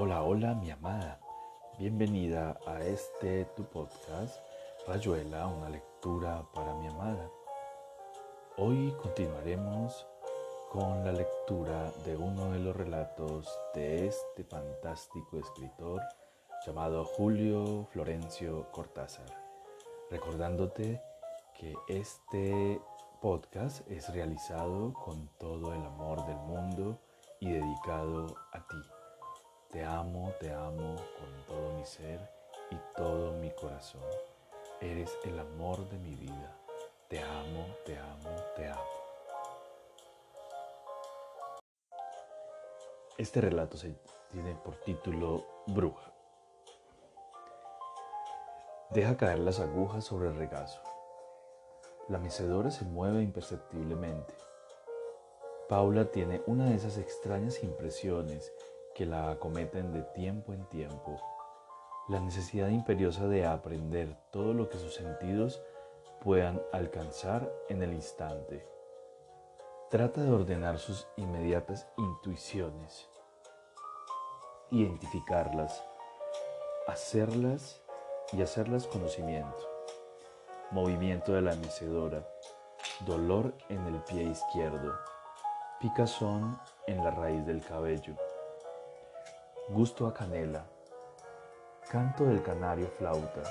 Hola, hola mi amada. Bienvenida a este tu podcast, Rayuela, una lectura para mi amada. Hoy continuaremos con la lectura de uno de los relatos de este fantástico escritor llamado Julio Florencio Cortázar. Recordándote que este podcast es realizado con todo el amor del mundo y dedicado a ti. Te amo, te amo con todo mi ser y todo mi corazón. Eres el amor de mi vida. Te amo, te amo, te amo. Este relato se tiene por título Bruja. Deja caer las agujas sobre el regazo. La mecedora se mueve imperceptiblemente. Paula tiene una de esas extrañas impresiones que la acometen de tiempo en tiempo, la necesidad imperiosa de aprender todo lo que sus sentidos puedan alcanzar en el instante. Trata de ordenar sus inmediatas intuiciones, identificarlas, hacerlas y hacerlas conocimiento. Movimiento de la mecedora, dolor en el pie izquierdo, picazón en la raíz del cabello gusto a canela, canto del canario flauta,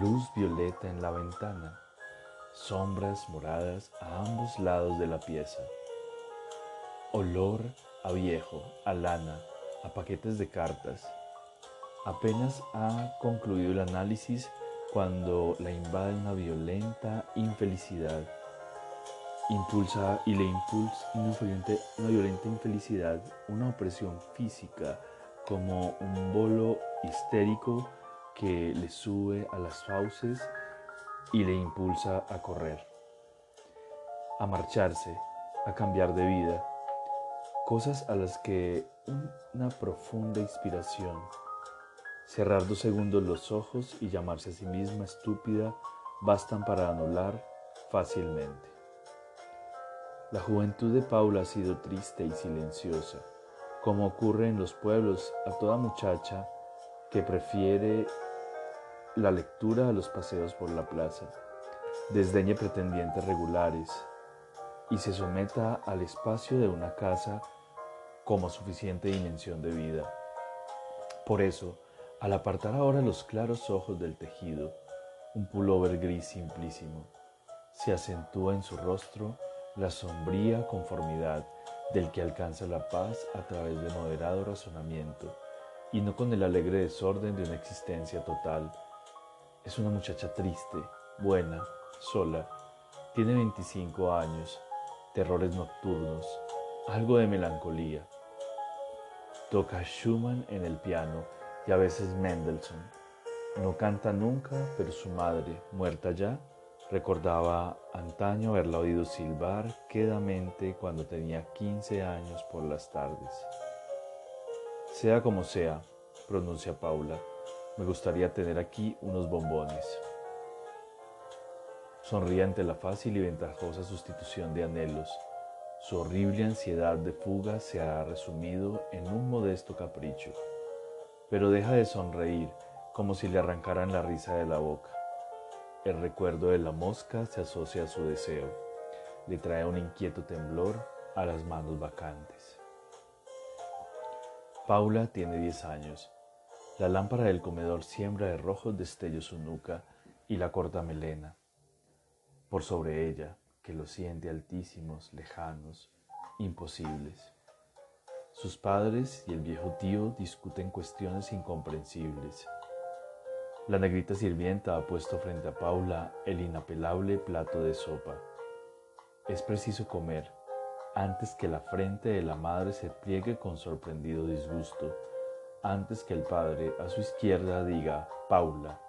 luz violeta en la ventana, sombras moradas a ambos lados de la pieza, olor a viejo, a lana, a paquetes de cartas. Apenas ha concluido el análisis cuando la invade una violenta infelicidad. Impulsa y le impulsa una violenta infelicidad, una opresión física, como un bolo histérico que le sube a las fauces y le impulsa a correr, a marcharse, a cambiar de vida, cosas a las que una profunda inspiración, cerrar dos segundos los ojos y llamarse a sí misma estúpida bastan para anular fácilmente. La juventud de Paula ha sido triste y silenciosa como ocurre en los pueblos a toda muchacha que prefiere la lectura a los paseos por la plaza, desdeñe pretendientes regulares y se someta al espacio de una casa como suficiente dimensión de vida. Por eso, al apartar ahora los claros ojos del tejido, un pullover gris simplísimo, se acentúa en su rostro la sombría conformidad del que alcanza la paz a través de moderado razonamiento y no con el alegre desorden de una existencia total. Es una muchacha triste, buena, sola, tiene 25 años, terrores nocturnos, algo de melancolía. Toca Schumann en el piano y a veces Mendelssohn. No canta nunca, pero su madre, muerta ya, Recordaba antaño haberla oído silbar quedamente cuando tenía 15 años por las tardes. Sea como sea, pronuncia Paula, me gustaría tener aquí unos bombones. Sonríe ante la fácil y ventajosa sustitución de anhelos. Su horrible ansiedad de fuga se ha resumido en un modesto capricho, pero deja de sonreír como si le arrancaran la risa de la boca. El recuerdo de la mosca se asocia a su deseo. Le trae un inquieto temblor a las manos vacantes. Paula tiene 10 años. La lámpara del comedor siembra de rojos destellos su nuca y la corta melena. Por sobre ella, que lo siente altísimos, lejanos, imposibles. Sus padres y el viejo tío discuten cuestiones incomprensibles la negrita sirvienta ha puesto frente a Paula el inapelable plato de sopa. Es preciso comer antes que la frente de la madre se pliegue con sorprendido disgusto, antes que el padre a su izquierda diga Paula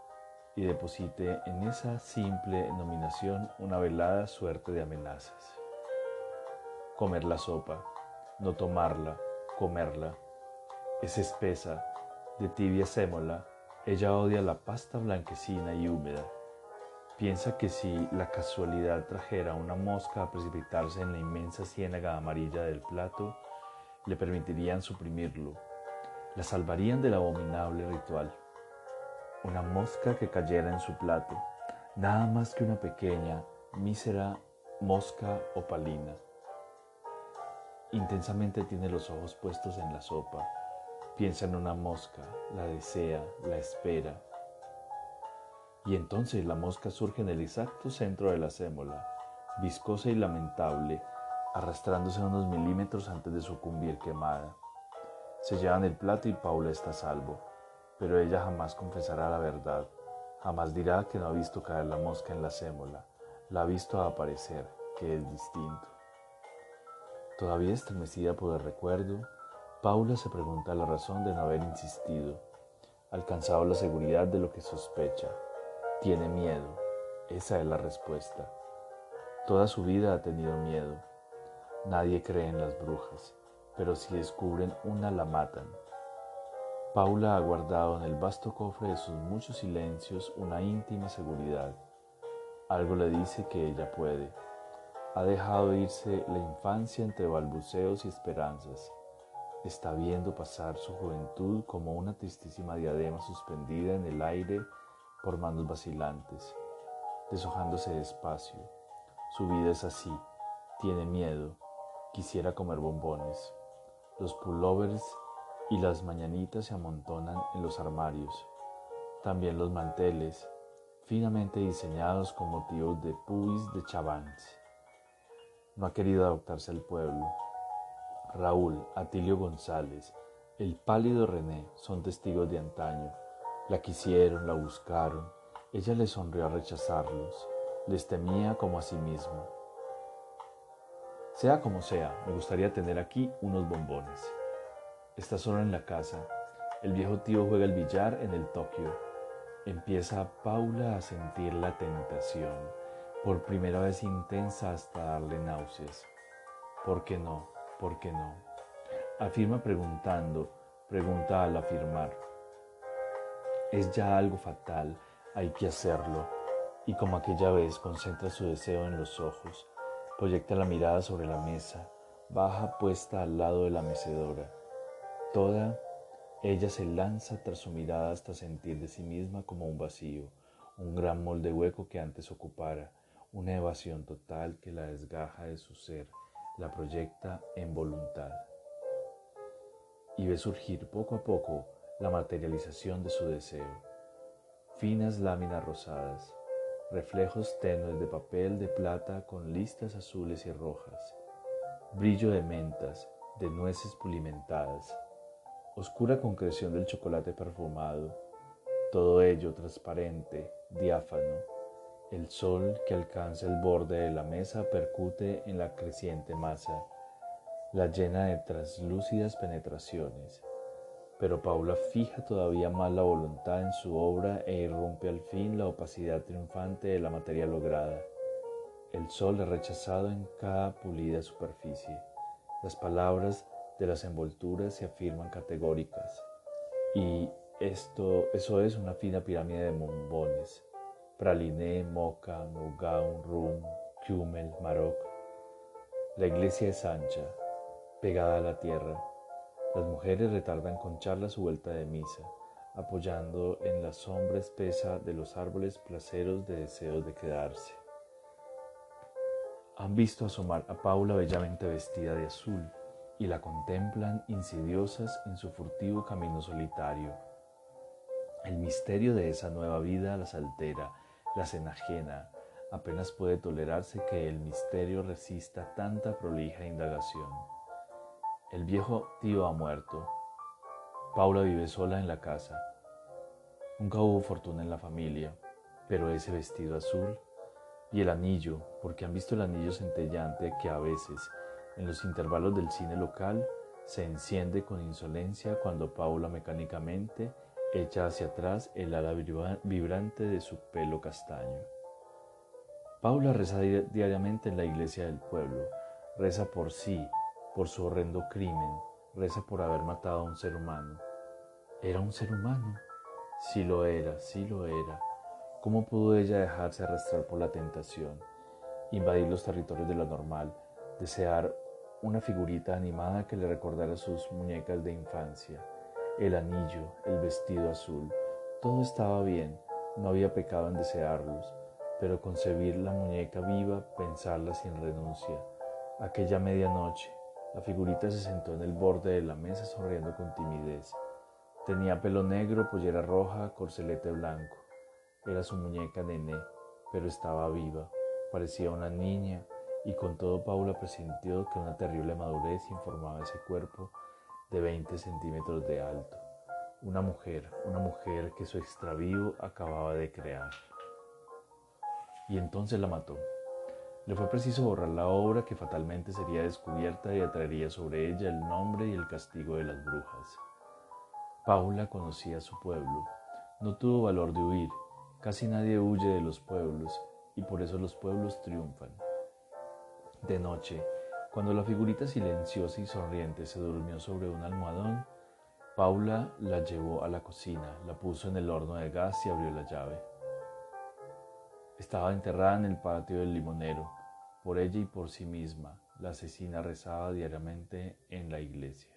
y deposite en esa simple nominación una velada suerte de amenazas. Comer la sopa, no tomarla, comerla. Es espesa, de tibia sémola, ella odia la pasta blanquecina y húmeda. Piensa que si la casualidad trajera una mosca a precipitarse en la inmensa ciénaga amarilla del plato, le permitirían suprimirlo. la salvarían del abominable ritual. Una mosca que cayera en su plato, nada más que una pequeña, mísera mosca opalina. Intensamente tiene los ojos puestos en la sopa, piensa en una mosca, la desea, la espera. Y entonces la mosca surge en el exacto centro de la sémola, viscosa y lamentable, arrastrándose unos milímetros antes de sucumbir quemada. Se llevan el plato y Paula está a salvo, pero ella jamás confesará la verdad, jamás dirá que no ha visto caer la mosca en la sémola, la ha visto aparecer, que es distinto. Todavía estremecida por el recuerdo, Paula se pregunta la razón de no haber insistido, alcanzado la seguridad de lo que sospecha. Tiene miedo, esa es la respuesta. Toda su vida ha tenido miedo. Nadie cree en las brujas, pero si descubren una la matan. Paula ha guardado en el vasto cofre de sus muchos silencios una íntima seguridad. Algo le dice que ella puede. Ha dejado irse la infancia entre balbuceos y esperanzas. Está viendo pasar su juventud como una tristísima diadema suspendida en el aire por manos vacilantes, deshojándose despacio. Su vida es así, tiene miedo, quisiera comer bombones. Los pullovers y las mañanitas se amontonan en los armarios. También los manteles, finamente diseñados con motivos de puis de chavans. No ha querido adoptarse al pueblo. Raúl, Atilio González, el pálido René son testigos de antaño. La quisieron, la buscaron. Ella les sonrió a rechazarlos. Les temía como a sí misma. Sea como sea, me gustaría tener aquí unos bombones. Está sola en la casa. El viejo tío juega el billar en el Tokio. Empieza Paula a sentir la tentación, por primera vez intensa hasta darle náuseas. ¿Por qué no? ¿Por qué no? Afirma preguntando, pregunta al afirmar. Es ya algo fatal, hay que hacerlo. Y como aquella vez concentra su deseo en los ojos, Proyecta la mirada sobre la mesa, baja puesta al lado de la mecedora. Toda ella se lanza tras su mirada hasta sentir de sí misma como un vacío, un gran molde hueco que antes ocupara, una evasión total que la desgaja de su ser, la proyecta en voluntad. Y ve surgir poco a poco la materialización de su deseo. Finas láminas rosadas, reflejos tenues de papel de plata con listas azules y rojas, brillo de mentas, de nueces pulimentadas, oscura concreción del chocolate perfumado, todo ello transparente, diáfano. El sol que alcanza el borde de la mesa percute en la creciente masa, la llena de translúcidas penetraciones pero Paula fija todavía más la voluntad en su obra e irrumpe al fin la opacidad triunfante de la materia lograda. El sol es rechazado en cada pulida superficie. Las palabras de las envolturas se afirman categóricas. Y esto, eso es una fina pirámide de bombones. Praliné, moca, nougat, rum, cumel, maroc. La iglesia es ancha, pegada a la tierra las mujeres retardan con charla su vuelta de misa, apoyando en la sombra espesa de los árboles placeros de deseos de quedarse. Han visto asomar a Paula bellamente vestida de azul y la contemplan insidiosas en su furtivo camino solitario. El misterio de esa nueva vida las altera, las enajena, apenas puede tolerarse que el misterio resista tanta prolija indagación. El viejo tío ha muerto. Paula vive sola en la casa. Nunca hubo fortuna en la familia, pero ese vestido azul y el anillo, porque han visto el anillo centellante que a veces, en los intervalos del cine local, se enciende con insolencia cuando Paula mecánicamente echa hacia atrás el ala vibrante de su pelo castaño. Paula reza diariamente en la iglesia del pueblo, reza por sí por su horrendo crimen, reza por haber matado a un ser humano. ¿Era un ser humano? Sí lo era, sí lo era. ¿Cómo pudo ella dejarse arrastrar por la tentación, invadir los territorios de lo normal, desear una figurita animada que le recordara sus muñecas de infancia, el anillo, el vestido azul. Todo estaba bien, no había pecado en desearlos, pero concebir la muñeca viva, pensarla sin renuncia. Aquella medianoche, la figurita se sentó en el borde de la mesa sonriendo con timidez. Tenía pelo negro, pollera roja, corcelete blanco. Era su muñeca nené, pero estaba viva. Parecía una niña y con todo Paula presintió que una terrible madurez informaba ese cuerpo de 20 centímetros de alto. Una mujer, una mujer que su extravío acababa de crear. Y entonces la mató. Le fue preciso borrar la obra que fatalmente sería descubierta y atraería sobre ella el nombre y el castigo de las brujas. Paula conocía su pueblo. No tuvo valor de huir. Casi nadie huye de los pueblos y por eso los pueblos triunfan. De noche, cuando la figurita silenciosa y sonriente se durmió sobre un almohadón, Paula la llevó a la cocina, la puso en el horno de gas y abrió la llave. Estaba enterrada en el patio del limonero. Por ella y por sí misma, la asesina rezaba diariamente en la iglesia.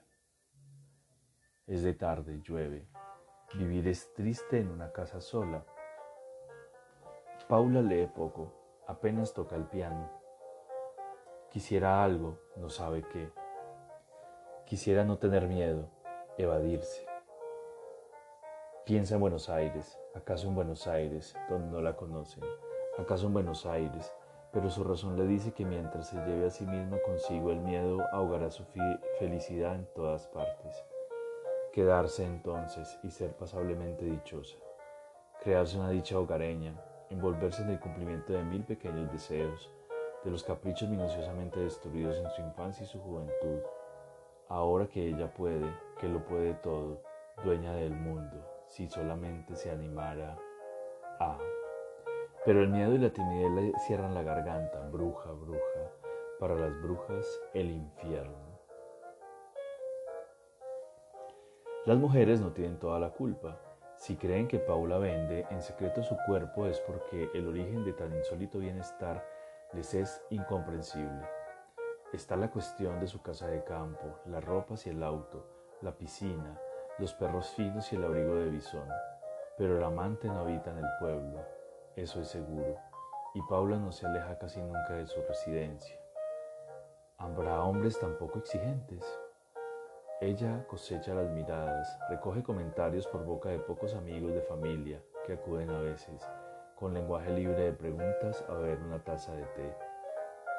Es de tarde, llueve. Vivir es triste en una casa sola. Paula lee poco, apenas toca el piano. Quisiera algo, no sabe qué. Quisiera no tener miedo, evadirse. Piensa en Buenos Aires, acaso en Buenos Aires, donde no la conocen, acaso en Buenos Aires, pero su razón le dice que mientras se lleve a sí misma consigo el miedo, ahogará su felicidad en todas partes quedarse entonces y ser pasablemente dichosa, crearse una dicha hogareña, envolverse en el cumplimiento de mil pequeños deseos, de los caprichos minuciosamente destruidos en su infancia y su juventud, ahora que ella puede, que lo puede todo, dueña del mundo, si solamente se animara a... Pero el miedo y la timidez le cierran la garganta, bruja, bruja, para las brujas el infierno. Las mujeres no tienen toda la culpa. Si creen que Paula vende en secreto su cuerpo es porque el origen de tan insólito bienestar les es incomprensible. Está la cuestión de su casa de campo, las ropas y el auto, la piscina, los perros finos y el abrigo de bisón. Pero el amante no habita en el pueblo, eso es seguro, y Paula no se aleja casi nunca de su residencia. ¿Habrá hombres tan poco exigentes? Ella cosecha las miradas, recoge comentarios por boca de pocos amigos de familia que acuden a veces, con lenguaje libre de preguntas, a beber una taza de té.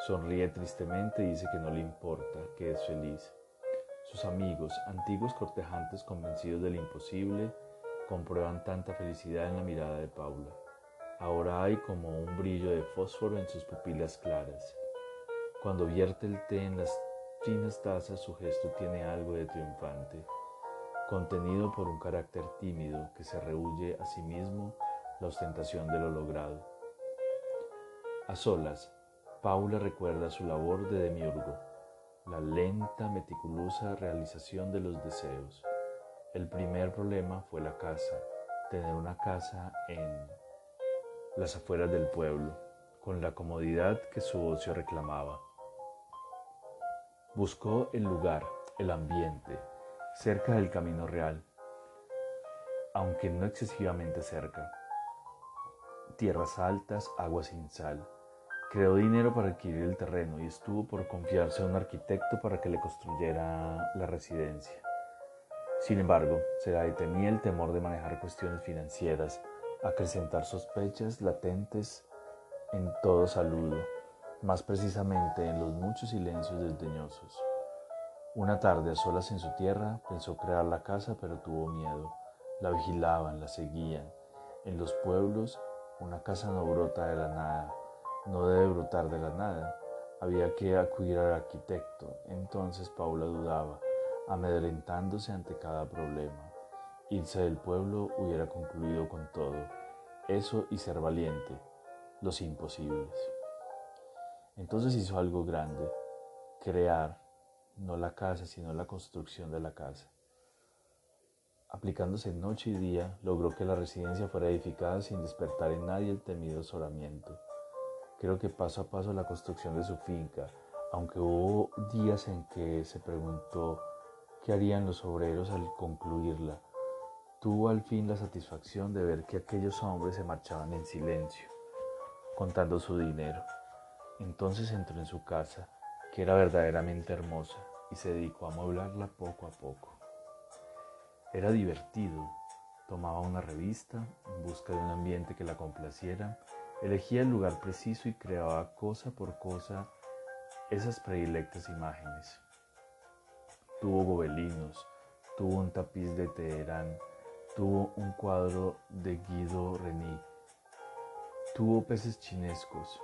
Sonríe tristemente y dice que no le importa, que es feliz. Sus amigos, antiguos cortejantes convencidos del imposible, comprueban tanta felicidad en la mirada de Paula. Ahora hay como un brillo de fósforo en sus pupilas claras. Cuando vierte el té en las finas tazas su gesto tiene algo de triunfante, contenido por un carácter tímido que se rehuye a sí mismo la ostentación de lo logrado. A solas, Paula recuerda su labor de demiurgo, la lenta, meticulosa realización de los deseos. El primer problema fue la casa, tener una casa en las afueras del pueblo, con la comodidad que su ocio reclamaba. Buscó el lugar, el ambiente, cerca del camino real, aunque no excesivamente cerca. Tierras altas, agua sin sal. Creó dinero para adquirir el terreno y estuvo por confiarse a un arquitecto para que le construyera la residencia. Sin embargo, se detenía el temor de manejar cuestiones financieras, acrecentar sospechas latentes en todo saludo más precisamente en los muchos silencios desdeñosos. Una tarde a solas en su tierra pensó crear la casa, pero tuvo miedo. La vigilaban, la seguían. En los pueblos una casa no brota de la nada, no debe brotar de la nada. Había que acudir al arquitecto. Entonces Paula dudaba, amedrentándose ante cada problema. Irse del pueblo hubiera concluido con todo. Eso y ser valiente, los imposibles. Entonces hizo algo grande, crear no la casa, sino la construcción de la casa. Aplicándose noche y día, logró que la residencia fuera edificada sin despertar en nadie el temido solamiento. Creo que paso a paso la construcción de su finca, aunque hubo días en que se preguntó ¿Qué harían los obreros al concluirla? Tuvo al fin la satisfacción de ver que aquellos hombres se marchaban en silencio, contando su dinero. Entonces entró en su casa, que era verdaderamente hermosa, y se dedicó a amueblarla poco a poco. Era divertido, tomaba una revista en busca de un ambiente que la complaciera, elegía el lugar preciso y creaba cosa por cosa esas predilectas imágenes. Tuvo gobelinos, tuvo un tapiz de Teherán, tuvo un cuadro de Guido Reni, tuvo peces chinescos,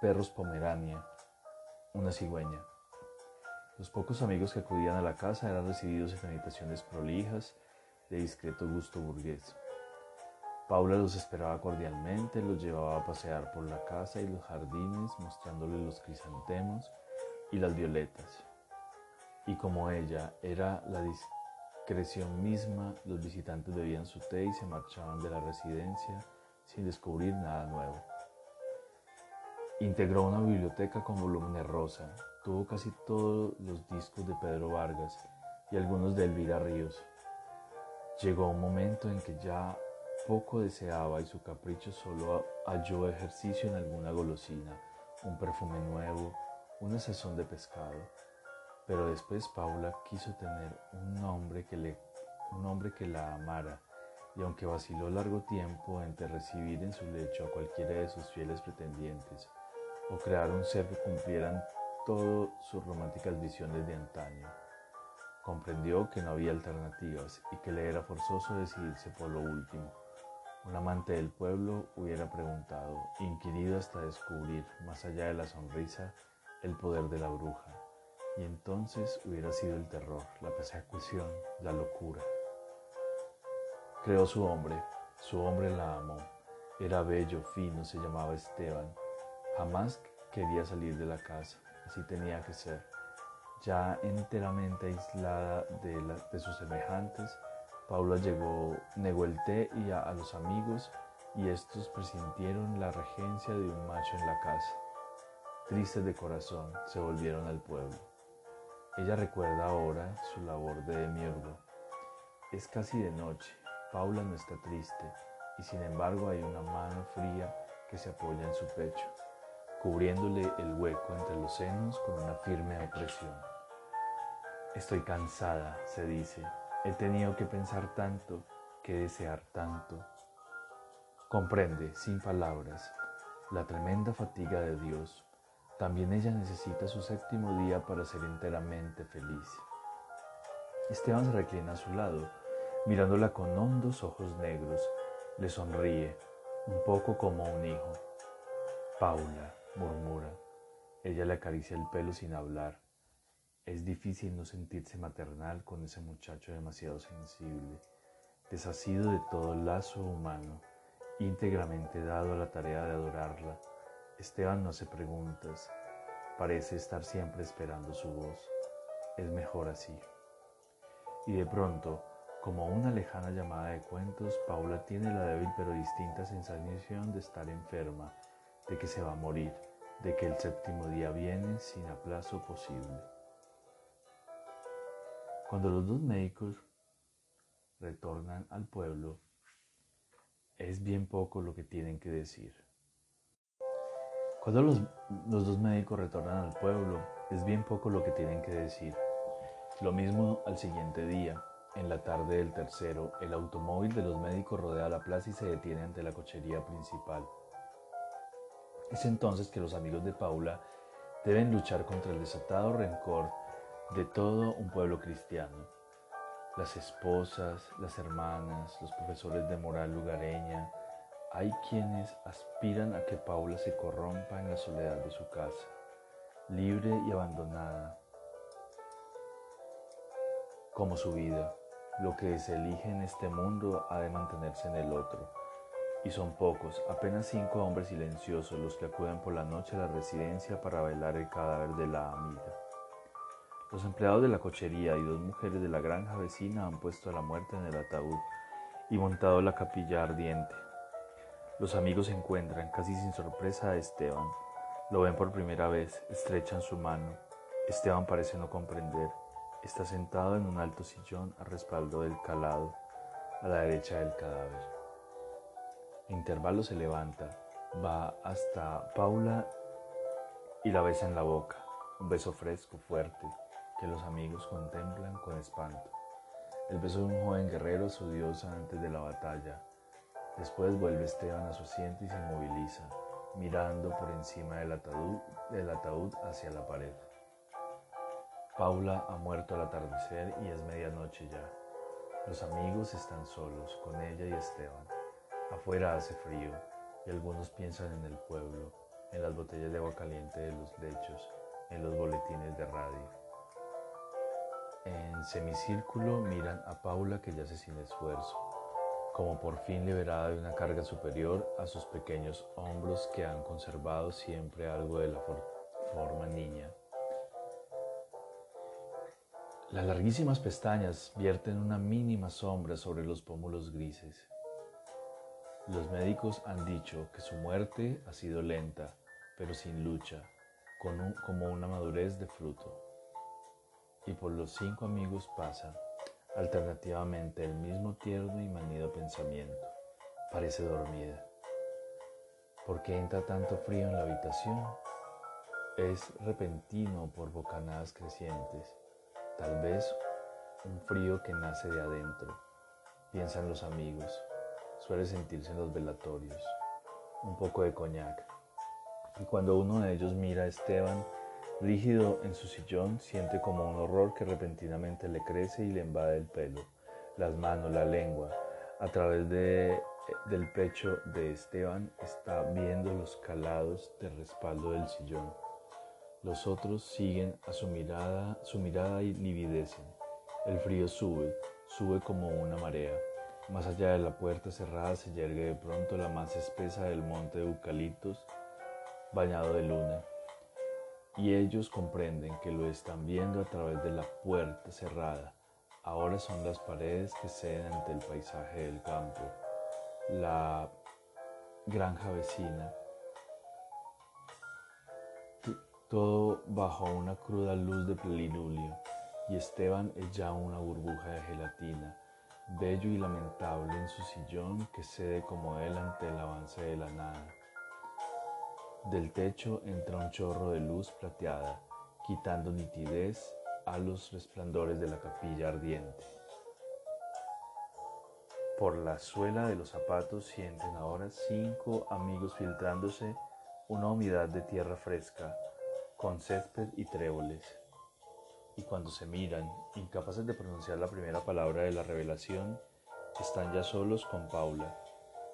perros pomerania, una cigüeña. Los pocos amigos que acudían a la casa eran recibidos en habitaciones prolijas de discreto gusto burgués. Paula los esperaba cordialmente, los llevaba a pasear por la casa y los jardines, mostrándoles los crisantemos y las violetas. Y como ella era la discreción misma, los visitantes bebían su té y se marchaban de la residencia sin descubrir nada nuevo. Integró una biblioteca con volúmenes rosa, tuvo casi todos los discos de Pedro Vargas y algunos de Elvira Ríos. Llegó un momento en que ya poco deseaba y su capricho solo halló ejercicio en alguna golosina, un perfume nuevo, una sazón de pescado. Pero después Paula quiso tener un hombre que, le, un hombre que la amara, y aunque vaciló largo tiempo entre recibir en su lecho a cualquiera de sus fieles pretendientes, o crear un ser que cumplieran todas sus románticas visiones de antaño, comprendió que no había alternativas y que le era forzoso decidirse por lo último un amante del pueblo hubiera preguntado, inquirido hasta descubrir, más allá de la sonrisa, el poder de la bruja. Y entonces hubiera sido el terror, la persecución, la locura. Creó su hombre, su hombre la amó. Era bello, fino, se llamaba Esteban. Jamás quería salir de la casa, así tenía que ser. Ya enteramente aislada de, sus semejantes, Paula llegó, negó el té y a, a los amigos y estos presintieron la regencia de un macho en la casa. Tristes de corazón, se volvieron al pueblo. Ella recuerda ahora su labor de demiurgo. Es casi de noche, Paula no está triste y sin embargo hay una mano fría que se apoya en su pecho, cubriéndole el hueco entre los senos con una firme opresión. Estoy cansada, se dice, He tenido que pensar tanto, que desear tanto. Comprende, sin palabras, la tremenda fatiga de Dios. También ella necesita su séptimo día para ser enteramente feliz. Esteban se reclina a su lado, mirándola con hondos ojos negros. Le sonríe, un poco como un hijo. Paula, murmura. Ella le acaricia el pelo sin hablar. Es difícil no sentirse maternal con ese muchacho demasiado sensible, desasido de todo lazo humano, íntegramente dado a la tarea de adorarla. Esteban no hace preguntas, parece estar siempre esperando su voz. Es mejor así. Y de pronto, como una lejana llamada de cuentos, Paula tiene la débil pero distinta sensación de estar enferma, de que se va a morir, de que el séptimo día viene sin aplazo posible. Cuando los dos médicos retornan al pueblo, es bien poco lo que tienen que decir. Cuando los, dos médicos retornan al pueblo, es bien poco lo que tienen que decir. Lo mismo al siguiente día. En la tarde del tercero, el automóvil de los médicos rodea la plaza y se detiene ante la cochería principal. Es entonces que los amigos de Paula deben luchar contra el desatado rencor de todo un pueblo cristiano. Las esposas, las hermanas, los profesores de moral lugareña, hay quienes aspiran a que Paula se corrompa en la soledad de su casa, libre y abandonada, como su vida. Lo que se elige en este mundo ha de mantenerse en el otro. Y son pocos, apenas cinco hombres silenciosos los que acuden por la noche a la residencia para velar el cadáver de la amiga. Los empleados de la cochería y dos mujeres de la granja vecina han puesto a la muerte en el ataúd y montado la capilla ardiente. Los amigos encuentran casi sin sorpresa a Esteban. Lo ven por primera vez, estrechan su mano. Esteban parece no comprender. Está sentado en un alto sillón a respaldo del calado, a la derecha del cadáver. A intervalos se levanta, va hasta Paula y la besa en la boca, un beso fresco, fuerte, que los amigos contemplan con espanto. El beso de un joven guerrero, su diosa antes de la batalla. Después vuelve Esteban a su asiento y se moviliza, mirando por encima del ataúd, del ataúd hacia la pared. Paula ha muerto al atardecer y es medianoche ya. Los amigos están solos, con ella y Esteban. Afuera hace frío y algunos piensan en el pueblo, en las botellas de agua caliente de los lechos, en los boletines de radio. En semicírculo miran a Paula que yace sin esfuerzo, como por fin liberada de una carga superior a sus pequeños hombros que han conservado siempre algo de la forma niña. Las larguísimas pestañas vierten una mínima sombra sobre los pómulos grises. Los médicos han dicho que su muerte ha sido lenta, pero sin lucha, como una madurez de fruto. Y por los cinco amigos pasa, alternativamente, el mismo tierno y manido pensamiento. Parece dormida. ¿Por qué entra tanto frío en la habitación? Es repentino por bocanadas crecientes Tal vez un frío que nace de adentro, piensan los amigos, suele sentirse en los velatorios, un poco de coñac. Y cuando uno de ellos mira a Esteban, rígido en su sillón, siente como un horror que repentinamente le crece y le invade el pelo, las manos, la lengua. A través de, del pecho de Esteban está viendo los calados de respaldo del sillón los otros siguen a su mirada, su mirada y lividecen. El frío sube, sube como una marea. Más allá de la puerta cerrada se yergue de pronto la más espesa del monte de eucaliptos bañado de luna. Y ellos comprenden que lo están viendo a través de la puerta cerrada. Ahora son las paredes que ceden ante el paisaje del campo. La granja vecina todo bajo una cruda luz de plenilunio, y Esteban es ya una burbuja de gelatina, bello y lamentable en su sillón que cede como él ante el avance de la nada. Del techo entra un chorro de luz plateada, quitando nitidez a los resplandores de la capilla ardiente. Por la suela de los zapatos sienten ahora cinco amigos filtrándose una humedad de tierra fresca con césped y tréboles. Y cuando se miran, incapaces de pronunciar la primera palabra de la revelación, están ya solos con Paula,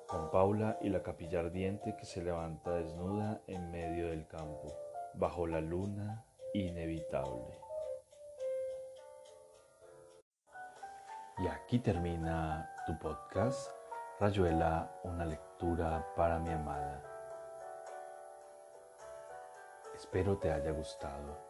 con Paula y la capilla ardiente que se levanta desnuda en medio del campo, bajo la luna inevitable. Y aquí termina tu podcast, Rayuela, una lectura para mi amada. Espero te haya gustado.